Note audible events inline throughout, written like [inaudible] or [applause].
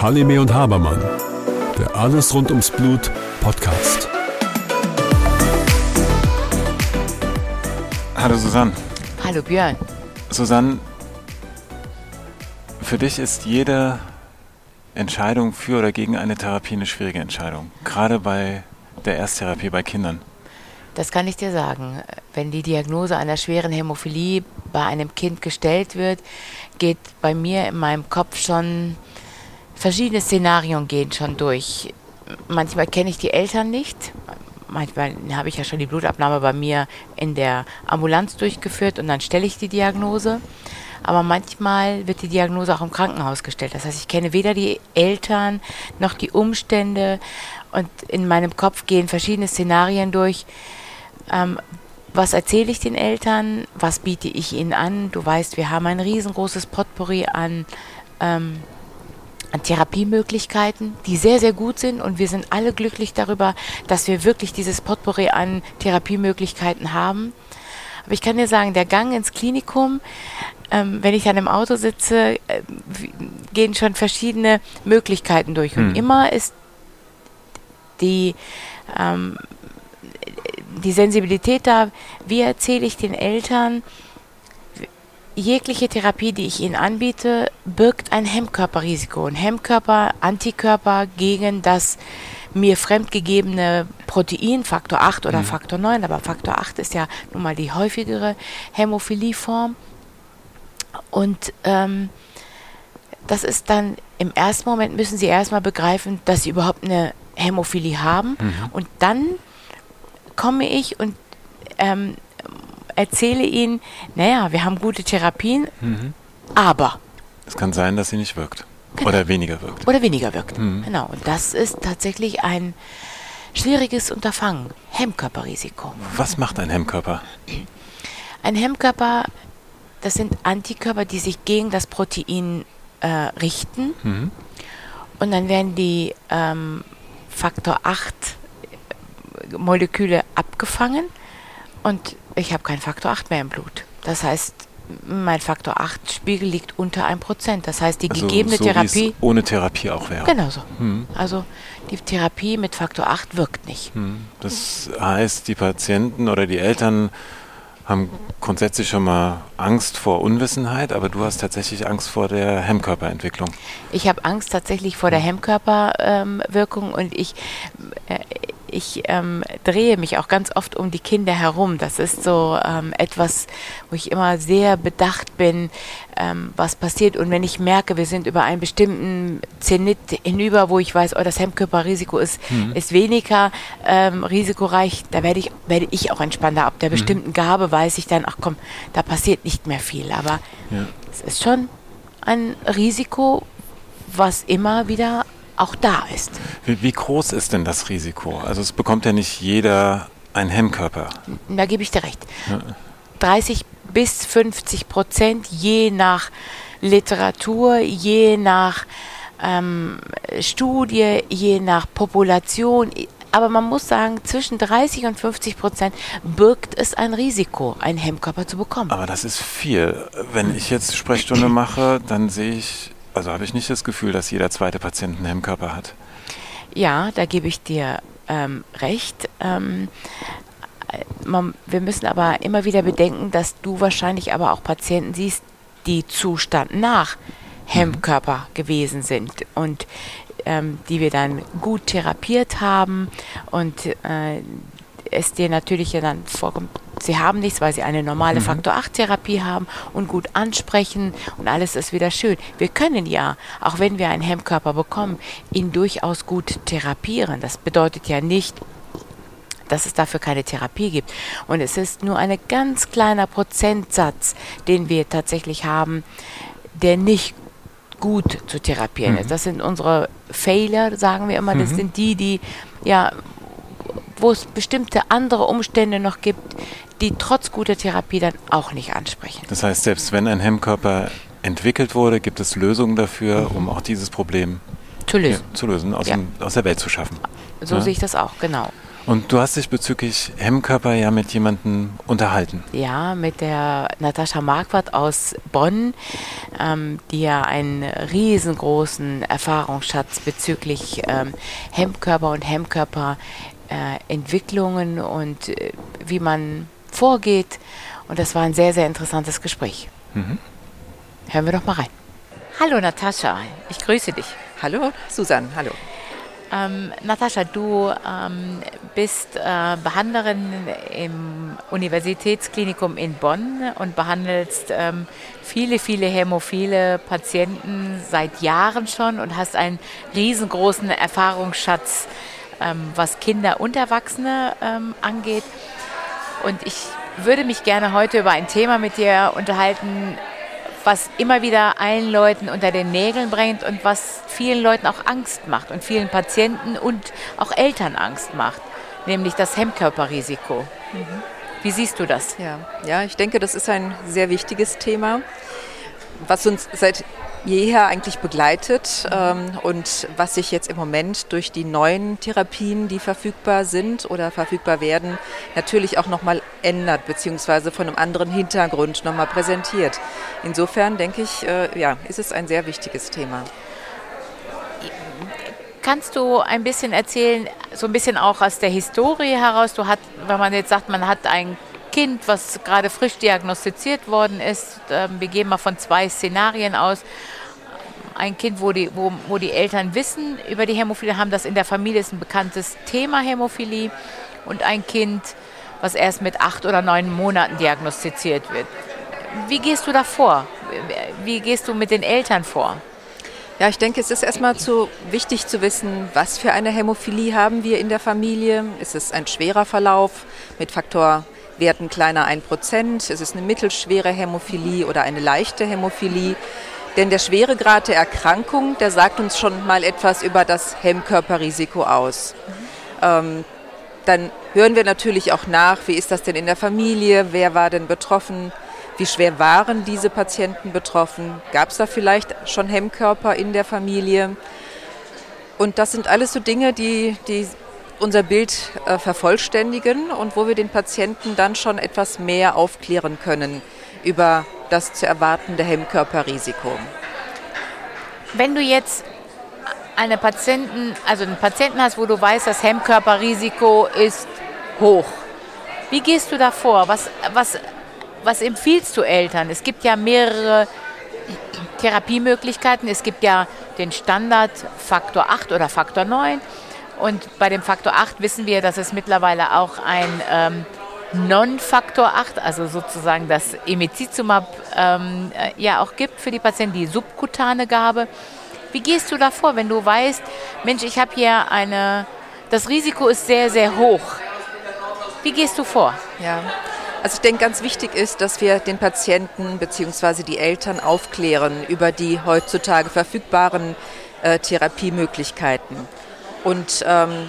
Halime und Habermann, der Alles rund ums Blut Podcast. Hallo Susanne. Hallo Björn. Susanne, für dich ist jede Entscheidung für oder gegen eine Therapie eine schwierige Entscheidung, gerade bei der Ersttherapie bei Kindern. Das kann ich dir sagen. Wenn die Diagnose einer schweren Hämophilie bei einem Kind gestellt wird, geht bei mir in meinem Kopf schon verschiedene Szenarien gehen schon durch. Manchmal kenne ich die Eltern nicht. Manchmal habe ich ja schon die Blutabnahme bei mir in der Ambulanz durchgeführt und dann stelle ich die Diagnose. Aber manchmal wird die Diagnose auch im Krankenhaus gestellt. Das heißt, ich kenne weder die Eltern noch die Umstände und in meinem Kopf gehen verschiedene Szenarien durch. Ähm, was erzähle ich den Eltern? Was biete ich ihnen an? Du weißt, wir haben ein riesengroßes Potpourri an, ähm, an Therapiemöglichkeiten, die sehr, sehr gut sind. Und wir sind alle glücklich darüber, dass wir wirklich dieses Potpourri an Therapiemöglichkeiten haben. Aber ich kann dir sagen, der Gang ins Klinikum, ähm, wenn ich dann im Auto sitze, äh, gehen schon verschiedene Möglichkeiten durch. Und hm. immer ist die ähm, die Sensibilität da, wie erzähle ich den Eltern, jegliche Therapie, die ich ihnen anbiete, birgt ein Hemmkörperrisiko. Ein Hemmkörper, Antikörper gegen das mir fremdgegebene Protein, Faktor 8 oder mhm. Faktor 9, aber Faktor 8 ist ja nun mal die häufigere Hämophilieform. Und ähm, das ist dann im ersten Moment müssen sie erstmal begreifen, dass sie überhaupt eine Hämophilie haben. Mhm. Und dann komme ich und ähm, erzähle ihnen, naja, wir haben gute Therapien, mhm. aber. Es kann sein, dass sie nicht wirkt. Genau. Oder weniger wirkt. Oder weniger wirkt. Mhm. Genau. Und das ist tatsächlich ein schwieriges Unterfangen. Hemmkörperrisiko. Was macht ein Hemmkörper? Ein Hemmkörper, das sind Antikörper, die sich gegen das Protein äh, richten. Mhm. Und dann werden die ähm, Faktor 8 Moleküle abgefangen und ich habe keinen Faktor 8 mehr im Blut. Das heißt, mein Faktor 8 Spiegel liegt unter 1%. Das heißt, die also gegebene so Therapie. ohne Therapie auch wäre. Genau so. Hm. Also die Therapie mit Faktor 8 wirkt nicht. Hm. Das heißt, die Patienten oder die Eltern haben grundsätzlich schon mal Angst vor Unwissenheit, aber du hast tatsächlich Angst vor der Hemmkörperentwicklung. Ich habe Angst tatsächlich vor der hm. Hemmkörperwirkung ähm, und ich, äh, ich ähm, drehe mich auch ganz oft um die Kinder herum. Das ist so ähm, etwas, wo ich immer sehr bedacht bin, ähm, was passiert. Und wenn ich merke, wir sind über einen bestimmten Zenit hinüber, wo ich weiß, oh, das Hemmkörperrisiko ist, mhm. ist weniger ähm, risikoreich, da werde ich, werde ich auch entspannter. Ab der mhm. bestimmten Gabe weiß ich dann, ach komm, da passiert nicht mehr viel. Aber ja. es ist schon ein Risiko, was immer wieder auch da ist. Wie, wie, groß ist denn das Risiko? Also es bekommt ja nicht jeder einen Hemmkörper. Da gebe ich dir recht. Ja. 30 bis 50 Prozent je nach Literatur, je nach ähm, Studie, je nach Population. Aber man muss sagen, zwischen 30 und 50 Prozent birgt es ein Risiko, einen Hemmkörper zu bekommen. Aber das ist viel. Wenn ich jetzt Sprechstunde mache, dann sehe ich also habe ich nicht das Gefühl, dass jeder zweite Patient einen Hemmkörper hat. Ja, da gebe ich dir ähm, recht. Ähm, man, wir müssen aber immer wieder bedenken, dass du wahrscheinlich aber auch Patienten siehst, die Zustand nach Hemmkörper mhm. gewesen sind und ähm, die wir dann gut therapiert haben und äh, es dir natürlich ja dann vorkommt, sie haben nichts, weil sie eine normale mhm. Faktor 8 Therapie haben und gut ansprechen und alles ist wieder schön. Wir können ja, auch wenn wir einen Hemmkörper bekommen, ihn durchaus gut therapieren. Das bedeutet ja nicht, dass es dafür keine Therapie gibt. Und es ist nur ein ganz kleiner Prozentsatz, den wir tatsächlich haben, der nicht gut zu therapieren mhm. ist. Das sind unsere Fehler, sagen wir immer. Das mhm. sind die, die ja wo es bestimmte andere Umstände noch gibt, die trotz guter Therapie dann auch nicht ansprechen. Das heißt, selbst wenn ein Hemmkörper entwickelt wurde, gibt es Lösungen dafür, um auch dieses Problem zu lösen, ja, zu lösen aus, ja. dem, aus, der Welt zu schaffen. So ja? sehe ich das auch, genau. Und du hast dich bezüglich Hemmkörper ja mit jemandem unterhalten. Ja, mit der Natascha Marquardt aus Bonn, ähm, die ja einen riesengroßen Erfahrungsschatz bezüglich ähm, Hemmkörper und Hemmkörperentwicklungen äh, und äh, wie man vorgeht. Und das war ein sehr, sehr interessantes Gespräch. Mhm. Hören wir doch mal rein. Hallo Natascha, ich grüße dich. Hallo Susanne, hallo. Ähm, Natascha, du ähm, bist äh, Behandlerin im Universitätsklinikum in Bonn und behandelst ähm, viele, viele hämophile Patienten seit Jahren schon und hast einen riesengroßen Erfahrungsschatz, ähm, was Kinder und Erwachsene ähm, angeht. Und ich würde mich gerne heute über ein Thema mit dir unterhalten, was immer wieder allen Leuten unter den Nägeln bringt und was vielen Leuten auch Angst macht und vielen Patienten und auch Eltern Angst macht, nämlich das Hemmkörperrisiko. Mhm. Wie siehst du das? Ja, ja, ich denke, das ist ein sehr wichtiges Thema, was uns seit jeher eigentlich begleitet ähm, und was sich jetzt im Moment durch die neuen Therapien, die verfügbar sind oder verfügbar werden, natürlich auch nochmal ändert, beziehungsweise von einem anderen Hintergrund nochmal präsentiert. Insofern denke ich, äh, ja, ist es ein sehr wichtiges Thema. Kannst du ein bisschen erzählen, so ein bisschen auch aus der Historie heraus? Du hat, wenn man jetzt sagt, man hat ein Kind, was gerade frisch diagnostiziert worden ist, ähm, wir gehen mal von zwei Szenarien aus ein Kind, wo die, wo, wo die Eltern wissen über die Hämophilie, haben das in der Familie, ist ein bekanntes Thema Hämophilie. Und ein Kind, was erst mit acht oder neun Monaten diagnostiziert wird. Wie gehst du da vor? Wie gehst du mit den Eltern vor? Ja, ich denke, es ist erstmal zu wichtig zu wissen, was für eine Hämophilie haben wir in der Familie. Ist es ein schwerer Verlauf mit Faktorwerten kleiner 1%? Ist es eine mittelschwere Hämophilie oder eine leichte Hämophilie? Denn der Schweregrad der Erkrankung, der sagt uns schon mal etwas über das Hemmkörperrisiko aus. Ähm, dann hören wir natürlich auch nach, wie ist das denn in der Familie, wer war denn betroffen, wie schwer waren diese Patienten betroffen, gab es da vielleicht schon Hemmkörper in der Familie. Und das sind alles so Dinge, die, die unser Bild äh, vervollständigen und wo wir den Patienten dann schon etwas mehr aufklären können über das zu erwartende Hemmkörperrisiko. Wenn du jetzt eine Patienten, also einen Patienten hast, wo du weißt, das Hemmkörperrisiko ist hoch. Wie gehst du da vor? Was, was, was empfiehlst du Eltern? Es gibt ja mehrere Therapiemöglichkeiten. Es gibt ja den Standard Faktor 8 oder Faktor 9. Und bei dem Faktor 8 wissen wir, dass es mittlerweile auch ein ähm, Non-Faktor 8, also sozusagen das Emicizumab, ähm, äh, ja auch gibt für die Patienten, die subkutane Gabe. Wie gehst du da vor, wenn du weißt, Mensch, ich habe hier eine, das Risiko ist sehr, sehr hoch. Wie gehst du vor? Ja, also ich denke, ganz wichtig ist, dass wir den Patienten bzw. die Eltern aufklären über die heutzutage verfügbaren äh, Therapiemöglichkeiten. Und ähm,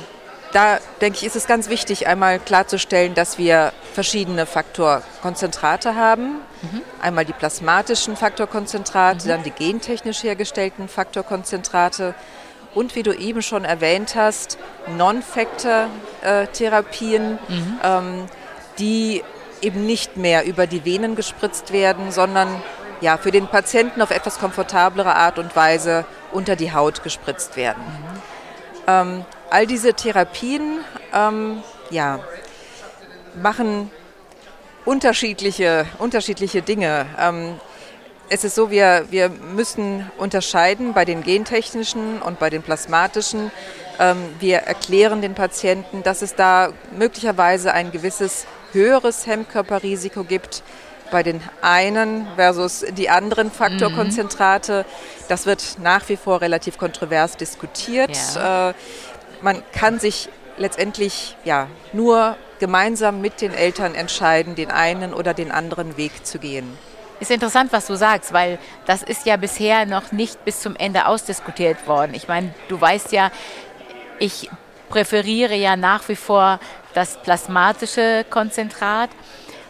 da denke ich, ist es ganz wichtig, einmal klarzustellen, dass wir verschiedene Faktorkonzentrate haben. Mhm. Einmal die plasmatischen Faktorkonzentrate, mhm. dann die gentechnisch hergestellten Faktorkonzentrate und wie du eben schon erwähnt hast, Non-Factor-Therapien, mhm. ähm, die eben nicht mehr über die Venen gespritzt werden, sondern ja, für den Patienten auf etwas komfortablere Art und Weise unter die Haut gespritzt werden. Mhm. Ähm, all diese Therapien ähm, ja, machen unterschiedliche, unterschiedliche Dinge. Ähm, es ist so, wir, wir müssen unterscheiden bei den gentechnischen und bei den plasmatischen. Ähm, wir erklären den Patienten, dass es da möglicherweise ein gewisses höheres Hemmkörperrisiko gibt bei den einen versus die anderen Faktorkonzentrate. Mhm. Das wird nach wie vor relativ kontrovers diskutiert. Ja. Äh, man kann sich letztendlich ja nur gemeinsam mit den Eltern entscheiden, den einen oder den anderen Weg zu gehen. Ist interessant, was du sagst, weil das ist ja bisher noch nicht bis zum Ende ausdiskutiert worden. Ich meine, du weißt ja, ich präferiere ja nach wie vor das plasmatische Konzentrat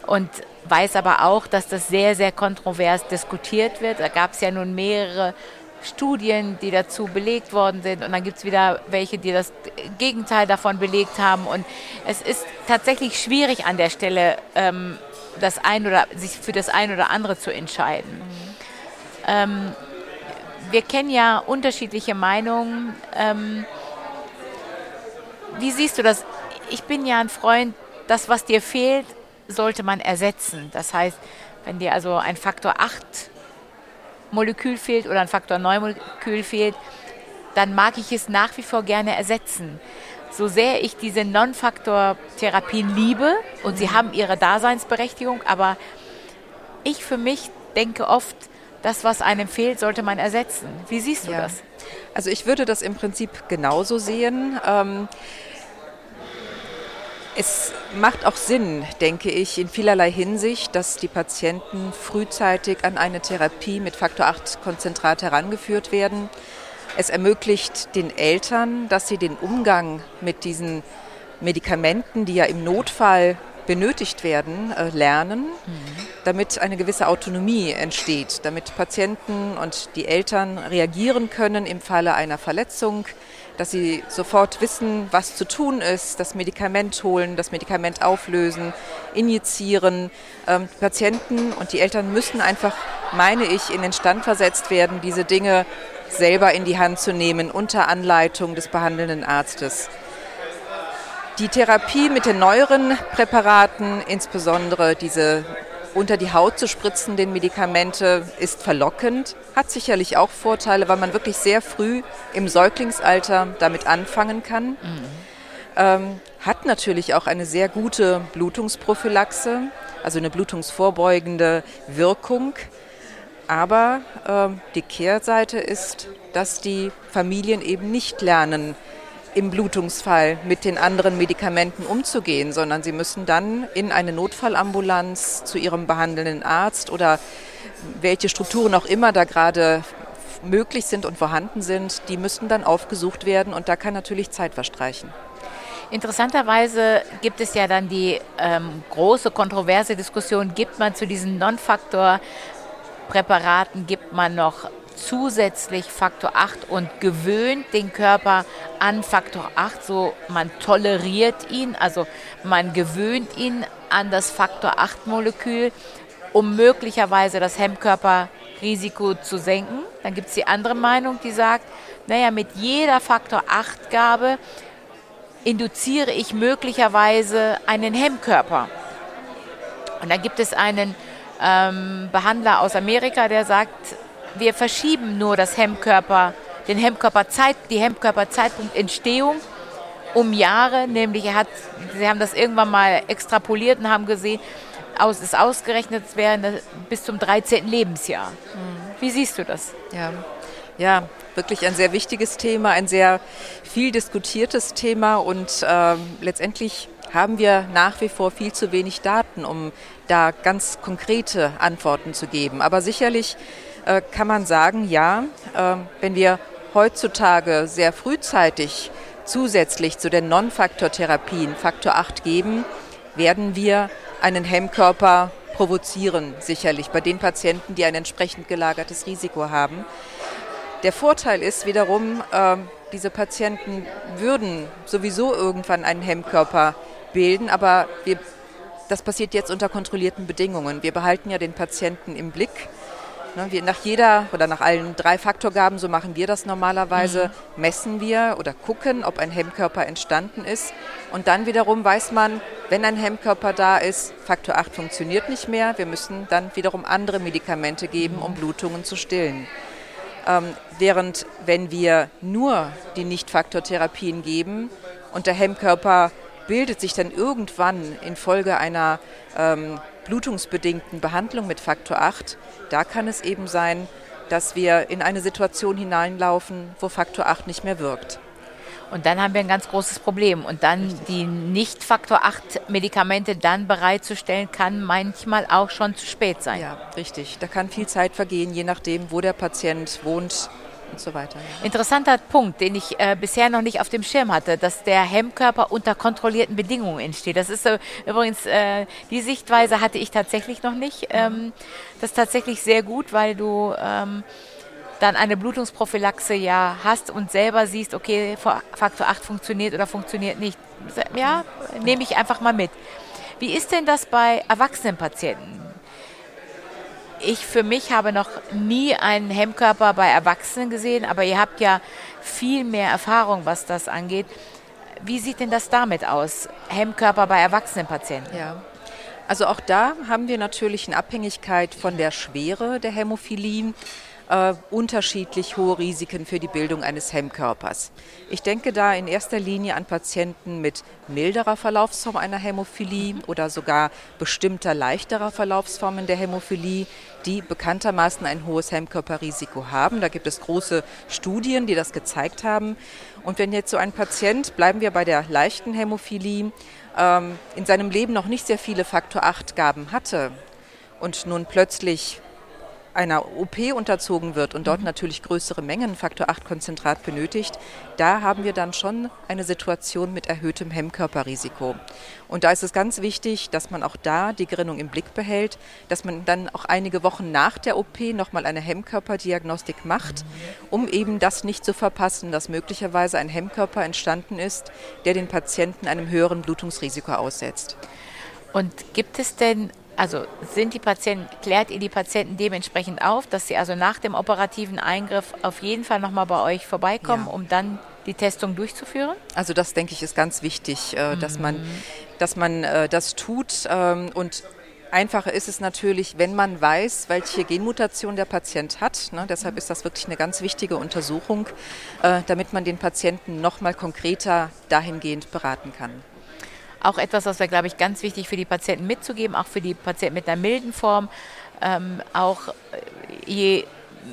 und weiß aber auch, dass das sehr, sehr kontrovers diskutiert wird. Da gab es ja nun mehrere Studien, die dazu belegt worden sind und dann gibt es wieder welche, die das Gegenteil davon belegt haben und es ist tatsächlich schwierig an der Stelle, ähm, das ein oder sich für das ein oder andere zu entscheiden. Mhm. Ähm, wir kennen ja unterschiedliche Meinungen. Ähm, wie siehst du das? Ich bin ja ein Freund, das, was dir fehlt, sollte man ersetzen. Das heißt, wenn dir also ein Faktor 8 Molekül fehlt oder ein Faktor 9 Molekül fehlt, dann mag ich es nach wie vor gerne ersetzen. So sehr ich diese Non-Faktor-Therapien liebe und sie haben ihre Daseinsberechtigung, aber ich für mich denke oft, das, was einem fehlt, sollte man ersetzen. Wie siehst du ja. das? Also ich würde das im Prinzip genauso sehen. Ähm, es macht auch Sinn, denke ich, in vielerlei Hinsicht, dass die Patienten frühzeitig an eine Therapie mit Faktor 8 Konzentrat herangeführt werden. Es ermöglicht den Eltern, dass sie den Umgang mit diesen Medikamenten, die ja im Notfall benötigt werden, äh, lernen, mhm. damit eine gewisse Autonomie entsteht, damit Patienten und die Eltern reagieren können im Falle einer Verletzung, dass sie sofort wissen, was zu tun ist, das Medikament holen, das Medikament auflösen, injizieren. Ähm, Patienten und die Eltern müssen einfach, meine ich, in den Stand versetzt werden, diese Dinge selber in die Hand zu nehmen unter Anleitung des behandelnden Arztes. Die Therapie mit den neueren Präparaten, insbesondere diese unter die Haut zu spritzenden Medikamente ist verlockend, hat sicherlich auch Vorteile, weil man wirklich sehr früh im Säuglingsalter damit anfangen kann. Mhm. Ähm, hat natürlich auch eine sehr gute Blutungsprophylaxe, also eine blutungsvorbeugende Wirkung. Aber äh, die Kehrseite ist, dass die Familien eben nicht lernen, im Blutungsfall mit den anderen Medikamenten umzugehen, sondern sie müssen dann in eine Notfallambulanz zu ihrem behandelnden Arzt oder welche Strukturen auch immer da gerade möglich sind und vorhanden sind, die müssten dann aufgesucht werden und da kann natürlich Zeit verstreichen. Interessanterweise gibt es ja dann die ähm, große kontroverse Diskussion, gibt man zu diesen Non-Faktor-Präparaten, gibt man noch zusätzlich Faktor 8 und gewöhnt den Körper an Faktor 8, so man toleriert ihn, also man gewöhnt ihn an das Faktor 8 Molekül, um möglicherweise das Hemmkörperrisiko zu senken. Dann gibt es die andere Meinung, die sagt, naja, mit jeder Faktor 8 Gabe induziere ich möglicherweise einen Hemmkörper. Und dann gibt es einen ähm, Behandler aus Amerika, der sagt, wir verschieben nur das Hemmkörper, den Hemmkörperzeit, die Hemmkörperzeitpunkt Entstehung um Jahre, nämlich er hat, sie haben das irgendwann mal extrapoliert und haben gesehen, aus, ist ausgerechnet, es wäre bis zum 13. Lebensjahr. Mhm. Wie siehst du das? Ja. ja, wirklich ein sehr wichtiges Thema, ein sehr viel diskutiertes Thema und äh, letztendlich haben wir nach wie vor viel zu wenig Daten, um da ganz konkrete Antworten zu geben. Aber sicherlich äh, kann man sagen, ja, äh, wenn wir heutzutage sehr frühzeitig zusätzlich zu den Non-Faktor-Therapien Faktor 8 geben, werden wir einen Hemmkörper provozieren, sicherlich bei den Patienten, die ein entsprechend gelagertes Risiko haben. Der Vorteil ist wiederum, äh, diese Patienten würden sowieso irgendwann einen Hemmkörper bilden, aber wir, das passiert jetzt unter kontrollierten Bedingungen. Wir behalten ja den Patienten im Blick wir nach jeder oder nach allen drei Faktorgaben, so machen wir das normalerweise, mhm. messen wir oder gucken, ob ein Hemmkörper entstanden ist. Und dann wiederum weiß man, wenn ein Hemmkörper da ist, Faktor 8 funktioniert nicht mehr. Wir müssen dann wiederum andere Medikamente geben, um Blutungen zu stillen. Ähm, während wenn wir nur die Nicht-Faktor-Therapien geben und der Hemmkörper bildet sich dann irgendwann infolge einer ähm, blutungsbedingten Behandlung mit Faktor 8, da kann es eben sein, dass wir in eine Situation hineinlaufen, wo Faktor 8 nicht mehr wirkt. Und dann haben wir ein ganz großes Problem. Und dann richtig. die Nicht-Faktor 8 Medikamente dann bereitzustellen, kann manchmal auch schon zu spät sein. Ja, richtig. Da kann viel Zeit vergehen, je nachdem, wo der Patient wohnt, und so weiter. Ja. Interessanter Punkt, den ich äh, bisher noch nicht auf dem Schirm hatte, dass der Hemmkörper unter kontrollierten Bedingungen entsteht. Das ist äh, übrigens, äh, die Sichtweise hatte ich tatsächlich noch nicht. Ähm, das ist tatsächlich sehr gut, weil du ähm, dann eine Blutungsprophylaxe ja hast und selber siehst, okay, Faktor 8 funktioniert oder funktioniert nicht. Ja, nehme ich einfach mal mit. Wie ist denn das bei erwachsenen Patienten? Ich für mich habe noch nie einen Hemmkörper bei Erwachsenen gesehen, aber ihr habt ja viel mehr Erfahrung, was das angeht. Wie sieht denn das damit aus? Hemmkörper bei erwachsenen Patienten? Ja. Also auch da haben wir natürlich in Abhängigkeit von der Schwere der Hämophilie äh, unterschiedlich hohe Risiken für die Bildung eines Hemmkörpers. Ich denke da in erster Linie an Patienten mit milderer Verlaufsform einer Hämophilie oder sogar bestimmter leichterer Verlaufsformen der Hämophilie, die bekanntermaßen ein hohes Hemmkörperrisiko haben. Da gibt es große Studien, die das gezeigt haben. Und wenn jetzt so ein Patient, bleiben wir bei der leichten Hämophilie, ähm, in seinem Leben noch nicht sehr viele Faktor 8 Gaben hatte und nun plötzlich einer OP unterzogen wird und dort mhm. natürlich größere Mengen Faktor 8 Konzentrat benötigt, da haben wir dann schon eine Situation mit erhöhtem Hemmkörperrisiko. Und da ist es ganz wichtig, dass man auch da die Gerinnung im Blick behält, dass man dann auch einige Wochen nach der OP nochmal eine Hemmkörperdiagnostik macht, um eben das nicht zu verpassen, dass möglicherweise ein Hemmkörper entstanden ist, der den Patienten einem höheren Blutungsrisiko aussetzt. Und gibt es denn also sind die Patienten, klärt ihr die Patienten dementsprechend auf, dass sie also nach dem operativen Eingriff auf jeden Fall nochmal bei euch vorbeikommen, ja. um dann die Testung durchzuführen? Also das denke ich ist ganz wichtig, äh, mhm. dass man, dass man äh, das tut ähm, und Einfacher ist es natürlich, wenn man weiß, welche Genmutation der Patient hat. Ne? Deshalb ist das wirklich eine ganz wichtige Untersuchung, äh, damit man den Patienten nochmal konkreter dahingehend beraten kann. Auch etwas, was wäre, glaube ich, ganz wichtig für die Patienten mitzugeben, auch für die Patienten mit einer milden Form. Ähm, auch äh, je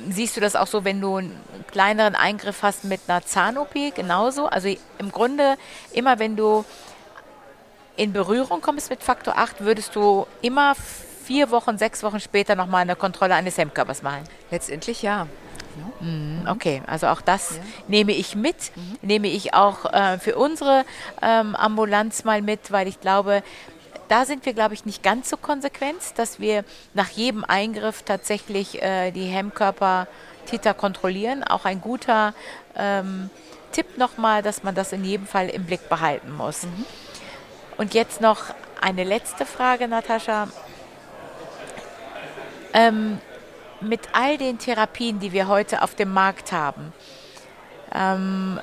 siehst du das auch so, wenn du einen kleineren Eingriff hast mit einer Zahn-OP, genauso. Also im Grunde, immer wenn du in Berührung kommst mit Faktor 8, würdest du immer vier Wochen, sechs Wochen später nochmal eine Kontrolle eines Hemmkörpers machen. Letztendlich ja. Mhm, okay, also auch das ja. nehme ich mit, mhm. nehme ich auch äh, für unsere ähm, Ambulanz mal mit, weil ich glaube, da sind wir, glaube ich, nicht ganz so konsequent, dass wir nach jedem Eingriff tatsächlich äh, die Hemmkörper Titer kontrollieren. Auch ein guter ähm, Tipp nochmal, dass man das in jedem Fall im Blick behalten muss. Mhm. Und jetzt noch eine letzte Frage, Natascha. Ähm, mit all den Therapien, die wir heute auf dem Markt haben, ähm,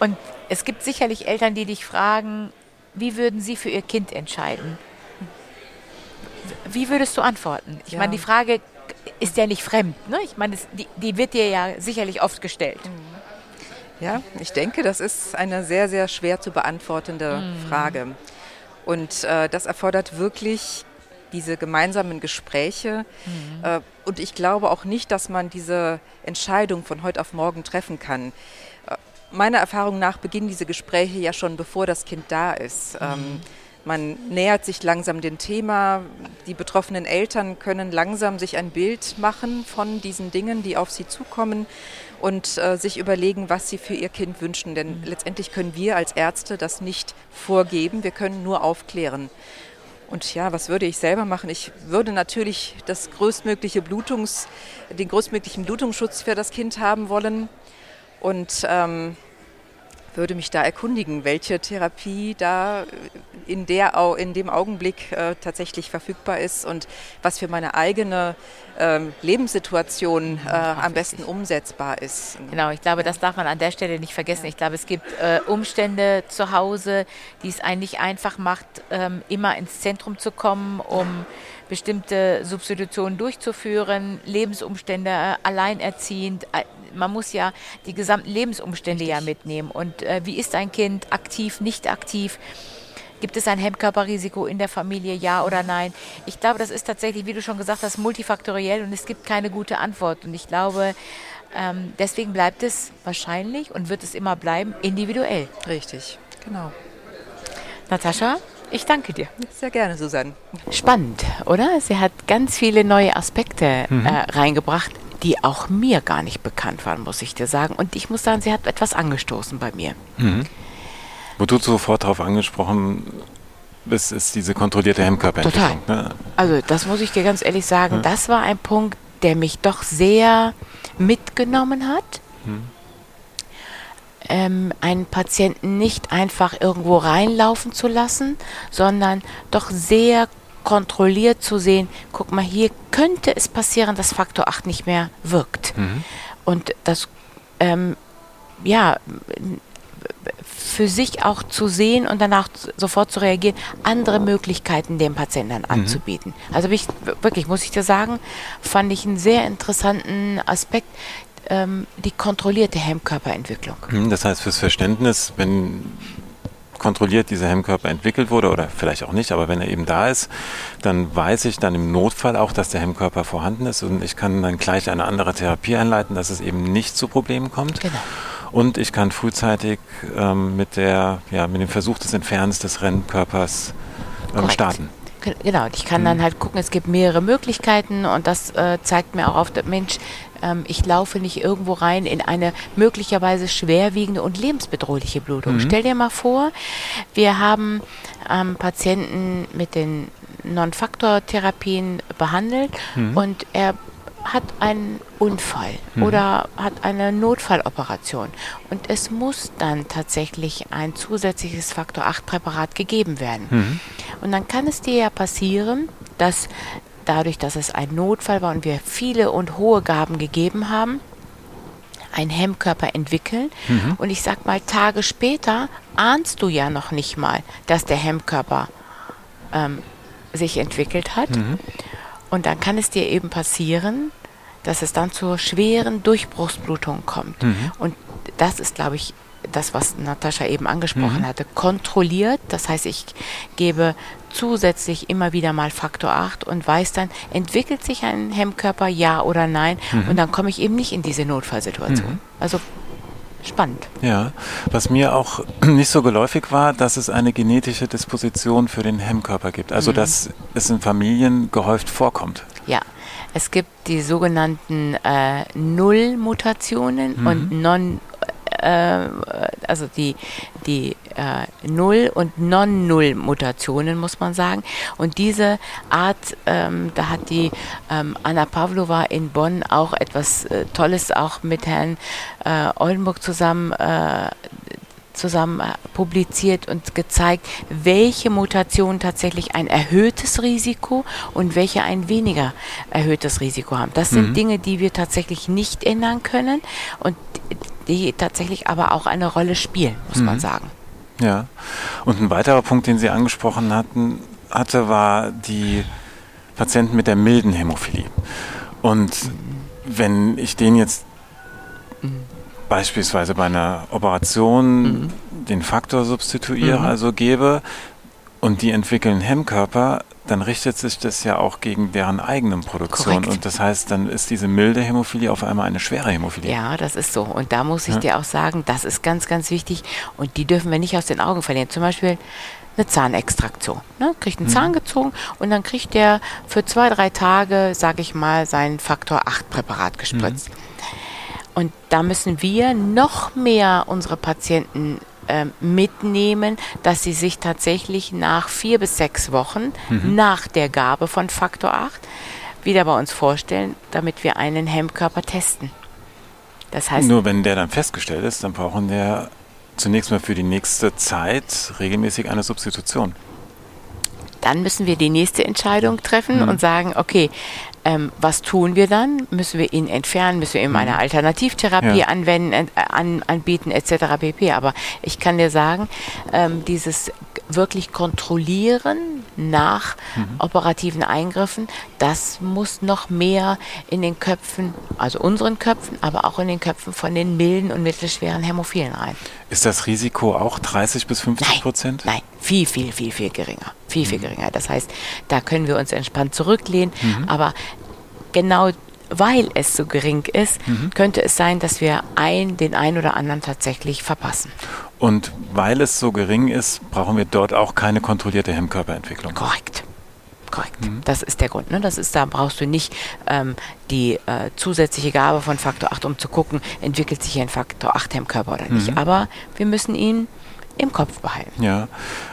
und es gibt sicherlich Eltern, die dich fragen, wie würden sie für ihr Kind entscheiden? Wie würdest du antworten? Ich ja. meine, die Frage ist ja nicht fremd. Ne? Ich meine, die, die, wird dir ja sicherlich oft gestellt. Mhm. Ja, ich denke, das ist eine sehr, sehr schwer zu beantwortende mhm. Frage. Und äh, das erfordert wirklich diese gemeinsamen Gespräche. Mhm. Äh, und ich glaube auch nicht, dass man diese Entscheidung von heute auf morgen treffen kann. Äh, meiner Erfahrung nach beginnen diese Gespräche ja schon, bevor das Kind da ist. Mhm. Ähm, man nähert sich langsam dem Thema. Die betroffenen Eltern können langsam sich ein Bild machen von diesen Dingen, die auf sie zukommen und äh, sich überlegen, was sie für ihr Kind wünschen. Denn mhm. letztendlich können wir als Ärzte das nicht vorgeben. Wir können nur aufklären. Und ja, was würde ich selber machen? Ich würde natürlich das größtmögliche Blutungs, den größtmöglichen Blutungsschutz für das Kind haben wollen und ähm, würde mich da erkundigen, welche Therapie da in, der, in dem Augenblick äh, tatsächlich verfügbar ist und was für meine eigene ähm, Lebenssituation äh, am besten umsetzbar ist. Genau, ich glaube, das darf man an der Stelle nicht vergessen. Ich glaube, es gibt äh, Umstände zu Hause, die es eigentlich einfach macht, ähm, immer ins Zentrum zu kommen, um bestimmte Substitutionen durchzuführen, Lebensumstände äh, alleinerziehend. Äh, man muss ja die gesamten Lebensumstände ja mitnehmen. Und äh, wie ist ein Kind aktiv, nicht aktiv? Gibt es ein Hemmkörperrisiko in der Familie, ja oder nein? Ich glaube, das ist tatsächlich, wie du schon gesagt hast, multifaktoriell und es gibt keine gute Antwort. Und ich glaube, ähm, deswegen bleibt es wahrscheinlich und wird es immer bleiben individuell. Richtig, genau. Natascha, ich danke dir. Sehr gerne, Susanne. Spannend, oder? Sie hat ganz viele neue Aspekte mhm. äh, reingebracht, die auch mir gar nicht bekannt waren, muss ich dir sagen. Und ich muss sagen, sie hat etwas angestoßen bei mir. Mhm. Wo du sofort darauf angesprochen bist, ist diese kontrollierte Hemmkörperentwicklung. Total. Ne? Also das muss ich dir ganz ehrlich sagen, ja. das war ein Punkt, der mich doch sehr mitgenommen hat. Hm. Ähm, einen Patienten nicht einfach irgendwo reinlaufen zu lassen, sondern doch sehr kontrolliert zu sehen, guck mal, hier könnte es passieren, dass Faktor 8 nicht mehr wirkt. Mhm. Und das, ähm, ja, für sich auch zu sehen und danach sofort zu reagieren, andere Möglichkeiten dem Patienten mhm. anzubieten. Also ich, wirklich, muss ich dir sagen, fand ich einen sehr interessanten Aspekt, ähm, die kontrollierte Hemmkörperentwicklung. Mhm, das heißt, fürs Verständnis, wenn kontrolliert dieser Hemmkörper entwickelt wurde oder vielleicht auch nicht, aber wenn er eben da ist, dann weiß ich dann im Notfall auch, dass der Hemmkörper vorhanden ist und ich kann dann gleich eine andere Therapie einleiten, dass es eben nicht zu Problemen kommt. Genau. Und ich kann frühzeitig ähm, mit, der, ja, mit dem Versuch des Entfernens des Rennkörpers ähm, starten. Genau, ich kann mhm. dann halt gucken, es gibt mehrere Möglichkeiten und das äh, zeigt mir auch auf, der Mensch, ähm, ich laufe nicht irgendwo rein in eine möglicherweise schwerwiegende und lebensbedrohliche Blutung. Mhm. Stell dir mal vor, wir haben ähm, Patienten mit den Non-Faktor-Therapien behandelt mhm. und er hat einen Unfall mhm. oder hat eine Notfalloperation und es muss dann tatsächlich ein zusätzliches Faktor 8 Präparat gegeben werden. Mhm. Und dann kann es dir ja passieren, dass dadurch, dass es ein Notfall war und wir viele und hohe Gaben gegeben haben, ein Hemmkörper entwickeln. Mhm. Und ich sag mal, Tage später ahnst du ja noch nicht mal, dass der Hemmkörper ähm, sich entwickelt hat. Mhm. Und dann kann es dir eben passieren, dass es dann zur schweren Durchbruchsblutung kommt. Mhm. Und das ist, glaube ich, das, was Natascha eben angesprochen mhm. hatte, kontrolliert. Das heißt, ich gebe zusätzlich immer wieder mal Faktor 8 und weiß dann, entwickelt sich ein Hemmkörper, ja oder nein. Mhm. Und dann komme ich eben nicht in diese Notfallsituation. Mhm. Also spannend. Ja, was mir auch [clears throat] nicht so geläufig war, dass es eine genetische Disposition für den Hemmkörper gibt. Also mhm. dass es in Familien gehäuft vorkommt. Ja. Es gibt die sogenannten äh, Null-Mutationen mhm. und Non- äh, also die, die äh, Null- und Non-Null-Mutationen, muss man sagen. Und diese Art, ähm, da hat die ähm, Anna Pavlova in Bonn auch etwas äh, Tolles auch mit Herrn äh, Oldenburg zusammen äh, zusammen äh, publiziert und gezeigt, welche Mutationen tatsächlich ein erhöhtes Risiko und welche ein weniger erhöhtes Risiko haben. Das sind mhm. Dinge, die wir tatsächlich nicht ändern können und die tatsächlich aber auch eine Rolle spielen, muss mhm. man sagen. Ja, und ein weiterer Punkt, den Sie angesprochen hatten, hatte, war die Patienten mit der milden Hämophilie. Und wenn ich den jetzt mhm. beispielsweise bei einer Operation mhm. den Faktor substituiere, mhm. also gebe, und die entwickeln Hemmkörper, dann richtet sich das ja auch gegen deren eigenen Produktion. Korrekt. Und das heißt, dann ist diese milde Hämophilie auf einmal eine schwere Hämophilie. Ja, das ist so. Und da muss ich ja. dir auch sagen, das ist ganz, ganz wichtig. Und die dürfen wir nicht aus den Augen verlieren. Zum Beispiel eine Zahnextraktion. Ne? Kriegt einen mhm. Zahn gezogen und dann kriegt der für zwei, drei Tage, sage ich mal, sein Faktor 8 Präparat gespritzt. Mhm. Und da müssen wir noch mehr unsere Patienten mitnehmen, dass sie sich tatsächlich nach vier bis sechs Wochen mhm. nach der Gabe von Faktor 8 wieder bei uns vorstellen, damit wir einen Hemmkörper testen. Das heißt, Nur wenn der dann festgestellt ist, dann brauchen wir zunächst mal für die nächste Zeit regelmäßig eine Substitution. Dann müssen wir die nächste Entscheidung treffen mhm. und sagen, okay, ähm, was tun wir dann? Müssen wir ihn entfernen? Müssen wir ihm eine mhm. Alternativtherapie ja. anwenden, an, anbieten etc. pp. Aber ich kann dir sagen, ähm, dieses wirklich kontrollieren nach mhm. operativen Eingriffen, das muss noch mehr in den Köpfen, also unseren Köpfen, aber auch in den Köpfen von den milden und mittelschweren Hämophilen rein. Ist das Risiko auch 30 bis 50 Prozent? Nein, viel, viel, viel, viel geringer. Viel, viel mhm. geringer. Das heißt, da können wir uns entspannt zurücklehnen. Mhm. Aber genau weil es so gering ist, mhm. könnte es sein, dass wir ein, den einen oder anderen tatsächlich verpassen. Und weil es so gering ist, brauchen wir dort auch keine kontrollierte Hemmkörperentwicklung. Korrekt. Korrekt. Mhm. Das ist der Grund. Ne? Das ist, da brauchst du nicht ähm, die äh, zusätzliche Gabe von Faktor 8, um zu gucken, entwickelt sich ein Faktor 8 Hemmkörper oder nicht. Mhm. Aber wir müssen ihn im Kopf behalten. Ja.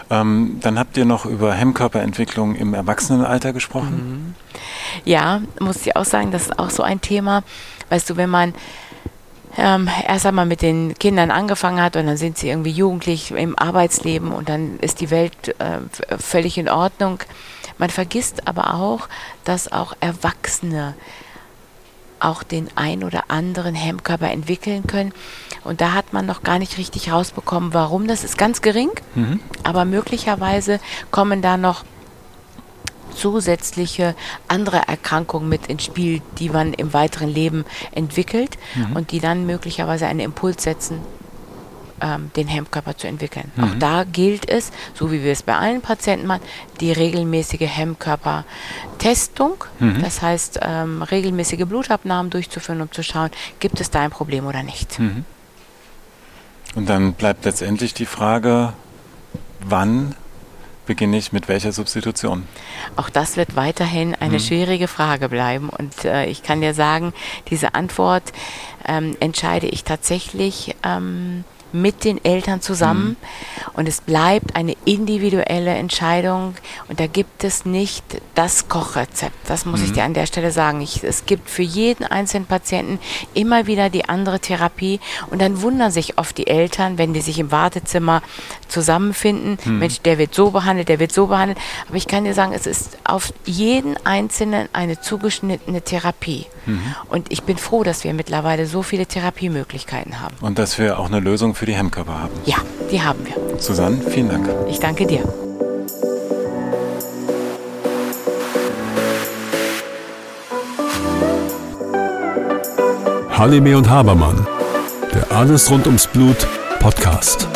Ähm, dann habt ihr noch über Hemmkörperentwicklung im Erwachsenenalter gesprochen. Ja, muss ich auch sagen, das ist auch so ein Thema. Weißt du, wenn man ähm, erst einmal mit den Kindern angefangen hat und dann sind sie irgendwie jugendlich im Arbeitsleben und dann ist die Welt äh, völlig in Ordnung. Man vergisst aber auch, dass auch Erwachsene auch den ein oder anderen Hemmkörper entwickeln können. Und da hat man noch gar nicht richtig rausbekommen, warum. Das ist ganz gering, mhm. aber möglicherweise kommen da noch zusätzliche andere Erkrankungen mit ins Spiel, die man im weiteren Leben entwickelt mhm. und die dann möglicherweise einen Impuls setzen, ähm, den Hemmkörper zu entwickeln. Mhm. Auch da gilt es, so wie wir es bei allen Patienten machen, die regelmäßige Hemmkörpertestung. Mhm. Das heißt, ähm, regelmäßige Blutabnahmen durchzuführen, um zu schauen, gibt es da ein Problem oder nicht. Mhm. Und dann bleibt letztendlich die Frage, wann beginne ich mit welcher Substitution? Auch das wird weiterhin eine mhm. schwierige Frage bleiben. Und äh, ich kann dir sagen, diese Antwort ähm, entscheide ich tatsächlich ähm, mit den Eltern zusammen. Mhm. Und es bleibt eine individuelle Entscheidung. Und da gibt es nicht das Kochrezept. Das muss mhm. ich dir an der Stelle sagen. Ich, es gibt für jeden einzelnen Patienten immer wieder die andere Therapie. Und dann wundern sich oft die Eltern, wenn die sich im Wartezimmer zusammenfinden. Mhm. Mensch, der wird so behandelt, der wird so behandelt. Aber ich kann dir sagen, es ist auf jeden Einzelnen eine zugeschnittene Therapie. Mhm. Und ich bin froh, dass wir mittlerweile so viele Therapiemöglichkeiten haben. Und dass wir auch eine Lösung für die Hemmkörper haben. Ja, die haben wir. Susanne, vielen Dank. Ich danke dir. Halime und Habermann, der Alles rund ums Blut Podcast.